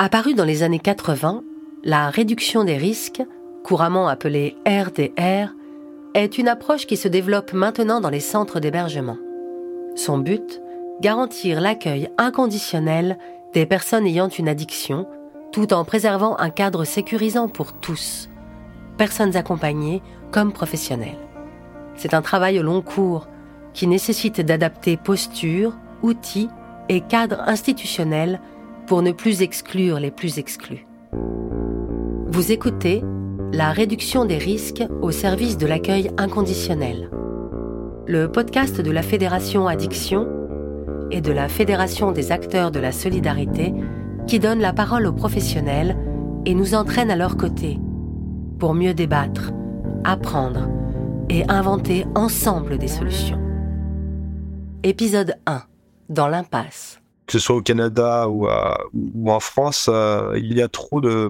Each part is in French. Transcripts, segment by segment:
Apparue dans les années 80, la réduction des risques, couramment appelée RDR, est une approche qui se développe maintenant dans les centres d'hébergement. Son but Garantir l'accueil inconditionnel des personnes ayant une addiction, tout en préservant un cadre sécurisant pour tous, personnes accompagnées comme professionnels. C'est un travail au long cours qui nécessite d'adapter posture, outils et cadres institutionnels pour ne plus exclure les plus exclus. Vous écoutez La réduction des risques au service de l'accueil inconditionnel, le podcast de la Fédération Addiction et de la Fédération des acteurs de la solidarité qui donne la parole aux professionnels et nous entraîne à leur côté pour mieux débattre, apprendre et inventer ensemble des solutions. Épisode 1. Dans l'impasse. Que ce soit au Canada ou, en France, euh, il y a trop de,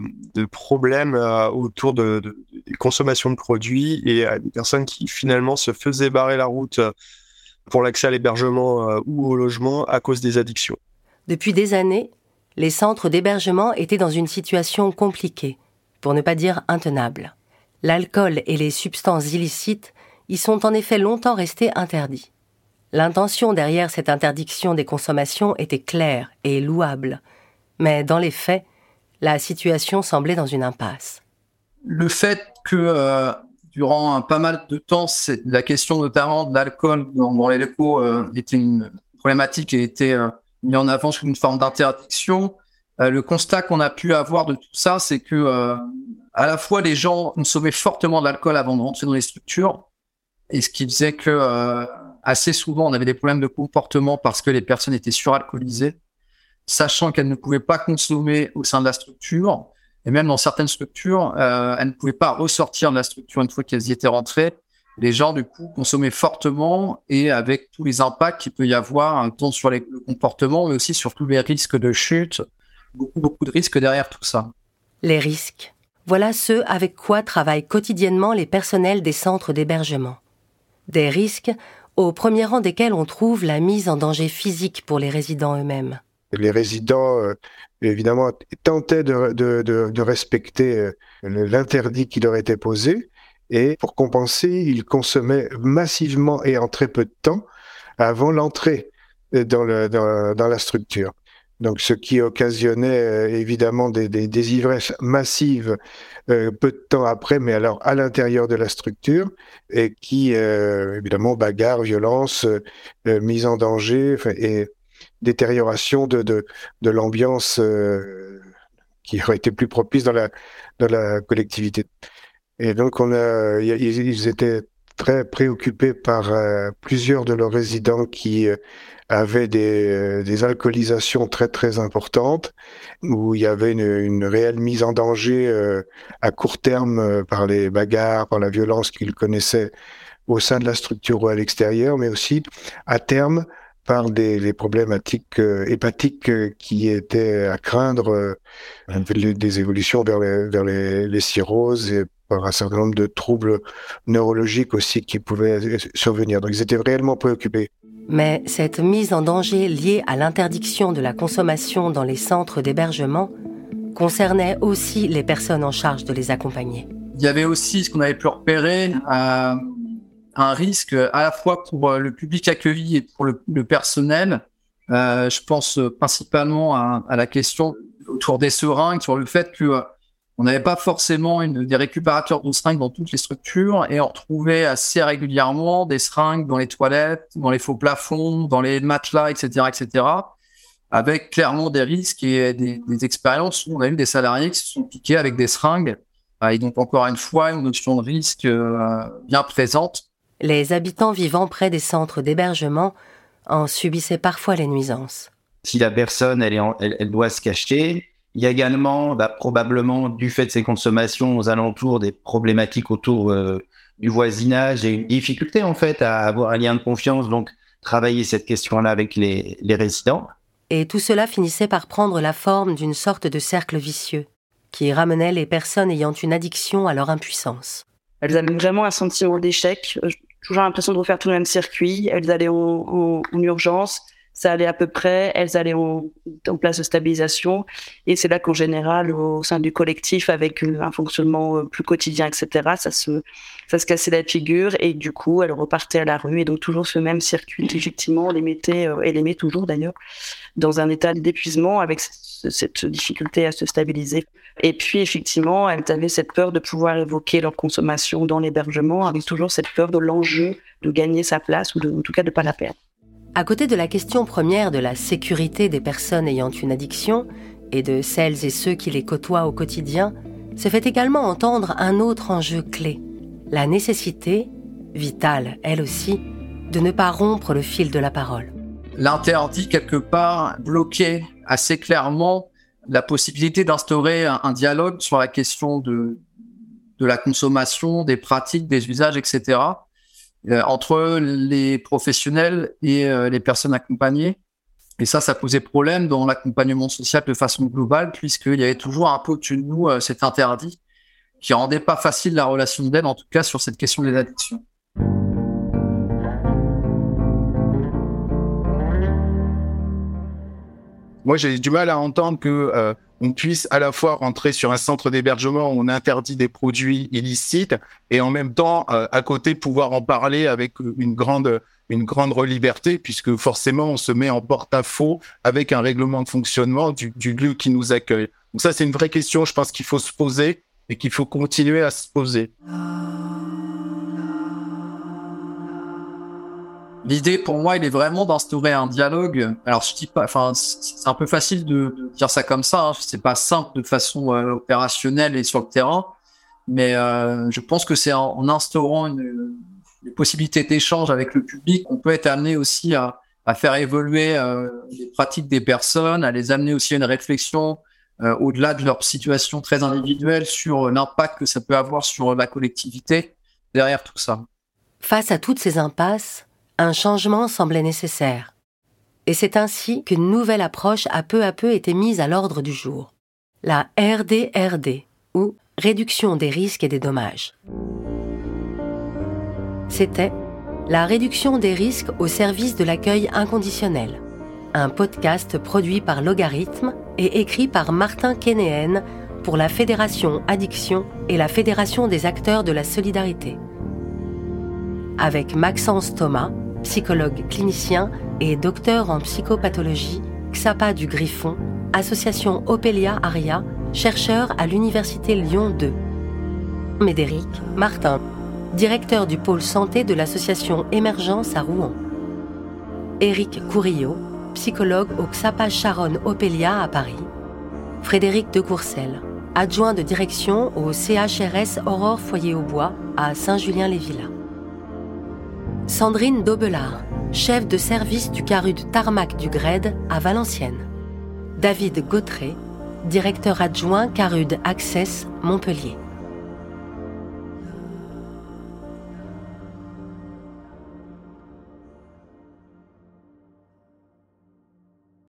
problèmes euh, autour de, des consommations de produits et euh, des personnes qui finalement se faisaient barrer la route pour l'accès à l'hébergement ou au logement à cause des addictions. Depuis des années, les centres d'hébergement étaient dans une situation compliquée, pour ne pas dire intenable. L'alcool et les substances illicites y sont en effet longtemps restés interdits. L'intention derrière cette interdiction des consommations était claire et louable, mais dans les faits, la situation semblait dans une impasse. Le fait que euh, durant pas mal de temps, la question notamment de l'alcool dans, les locaux euh, était une problématique et était euh, mise en avant sous une forme d'interdiction. le constat qu'on a pu avoir de tout ça, c'est que à la fois les gens consommaient fortement de l'alcool avant de rentrer dans les structures, et ce qui faisait que euh, assez souvent on avait des problèmes de comportement parce que les personnes étaient suralcoolisées, sachant qu'elles ne pouvaient pas consommer au sein de la structure, et même dans certaines structures, euh, elles ne pouvaient pas ressortir de la structure une fois qu'elles y étaient rentrées. Les gens du coup consommaient fortement et avec tous les impacts qu'il peut y avoir, temps sur le comportement, mais aussi sur tous les risques de chute, beaucoup beaucoup de risques derrière tout ça. Les risques. Voilà ce avec quoi travaillent quotidiennement les personnels des centres d'hébergement. Des risques au premier rang desquels on trouve la mise en danger physique pour les résidents eux-mêmes. Les résidents, euh, évidemment, tentaient de, respecter euh, l'interdit qui leur était posé, et pour compenser, ils consommaient massivement et en très peu de temps avant l'entrée dans, dans la structure. Donc, ce qui occasionnait euh, évidemment des, des, ivresses massives euh, peu de temps après, mais alors à l'intérieur de la structure, et qui, euh, évidemment, bagarre, violence, mise en danger et détérioration de, de, de l'ambiance qui aurait été plus propice dans la, dans la collectivité. Et donc, on a, ils étaient très préoccupés par plusieurs de leurs résidents qui avait des, euh, des, alcoolisations très très importantes, où il y avait une, une réelle mise en danger euh, à court terme euh, par les bagarres, par la violence qu'ils connaissaient au sein de la structure ou à l'extérieur, mais aussi à terme par des les problématiques hépatiques qui étaient à craindre, des évolutions vers les, vers les, les cirrhoses et par un certain nombre de troubles neurologiques aussi qui pouvaient survenir. Donc ils étaient réellement préoccupés. Mais cette mise en danger liée à l'interdiction de la consommation dans les centres d'hébergement concernait aussi les personnes en charge de les accompagner. Il y avait aussi ce qu'on avait pu repérer, euh, un risque à la fois pour le public accueilli et pour le, personnel. Euh, je pense principalement à, à, la question autour des seringues, sur le fait que on n'avait pas forcément une, des récupérateurs de seringues dans toutes les structures et on retrouvait assez régulièrement des seringues dans les toilettes, dans les faux plafonds, dans les matelas, etc., etc., avec clairement des risques et des, des expériences où on a eu des salariés qui se sont piqués avec des seringues. Et donc, encore une fois, une notion de risque euh, bien présente. Les habitants vivant près des centres d'hébergement en subissaient parfois les nuisances. Si la personne, elle, est elle, elle doit se cacher, il y a également, bah, probablement, du fait de ces consommations aux alentours, des problématiques autour euh, du voisinage et une difficulté, en fait, à avoir un lien de confiance. Donc, travailler cette question-là avec les, les résidents. Et tout cela finissait par prendre la forme d'une sorte de cercle vicieux qui ramenait les personnes ayant une addiction à leur impuissance. Elles avaient vraiment un sentiment d'échec, euh, toujours l'impression de refaire tout le même circuit. Elles allaient en, en urgence, ça allait à peu près, elles allaient en, place de stabilisation. Et c'est là qu'en général, au sein du collectif, avec un fonctionnement euh, plus quotidien, etc., ça se, ça se cassait la figure et du coup, elles repartaient à la rue. Et donc toujours ce même circuit, effectivement, les mettait, euh, et les met toujours d'ailleurs, dans un état d'épuisement avec cette difficulté à se stabiliser. Et puis, effectivement, elles avaient cette peur de pouvoir évoquer leur consommation dans l'hébergement, avec toujours cette peur de l'enjeu de gagner sa place ou de, en tout cas de ne pas la perdre. À côté de la question première de la sécurité des personnes ayant une addiction et de celles et ceux qui les côtoient au quotidien, se fait également entendre un autre enjeu clé, la nécessité, vitale elle aussi, de ne pas rompre le fil de la parole. L'interdit, quelque part, bloquait assez clairement la possibilité d'instaurer un, dialogue sur la question de, de la consommation, des pratiques, des usages, etc. Euh, entre les professionnels et euh, les personnes accompagnées. Et ça, ça posait problème dans l'accompagnement social de façon globale, puisqu'il y avait toujours un peu au-dessus de nous euh, cet interdit qui rendait pas facile la relation d'aide, en tout cas sur cette question des addictions. Moi, j'ai du mal à entendre que on puisse à la fois rentrer sur un centre d'hébergement où on interdit des produits illicites et en même temps euh, à côté pouvoir en parler avec une grande une grande liberté puisque forcément on se met en porte-à-faux avec un règlement de fonctionnement du, du lieu qui nous accueille. Donc ça c'est une vraie question, je pense qu'il faut se poser et qu'il faut continuer à se poser. L'idée pour moi, il est vraiment d'instaurer un dialogue. Alors je dis pas, enfin c'est un peu facile de, dire ça comme ça. Hein. C'est pas simple de façon euh, opérationnelle et sur le terrain, mais euh, je pense que c'est en, instaurant une, une possibilité d'échange avec le public qu'on peut être amené aussi à, faire évoluer euh, les pratiques des personnes, à les amener aussi à une réflexion au-delà de leur situation très individuelle sur l'impact que ça peut avoir sur la collectivité derrière tout ça. Face à toutes ces impasses, un changement semblait nécessaire. Et c'est ainsi qu'une nouvelle approche a peu à peu été mise à l'ordre du jour. La RDRD, ou réduction des risques et des dommages. C'était la réduction des risques au service de l'accueil inconditionnel, un podcast produit par Logarithme et écrit par Martin Kénéen pour la Fédération Addiction et la Fédération des acteurs de la solidarité. Avec Maxence Thomas, psychologue clinicien et docteur en psychopathologie, XAPA du Griffon, association Opelia Aria, chercheur à l'Université Lyon 2. Médéric Martin, directeur du pôle santé de l'association Émergence à Rouen. Éric Courillot, psychologue au XAPA Charonne Opelia à Paris. Frédéric de Courcelles, adjoint de direction au CHRS Aurore Foyer au Bois à Saint-Julien-les-Villas. Sandrine Dobelard, chef de service du CARUD Tarmac du GRED à Valenciennes. David Gautré, directeur adjoint CARUD Access Montpellier.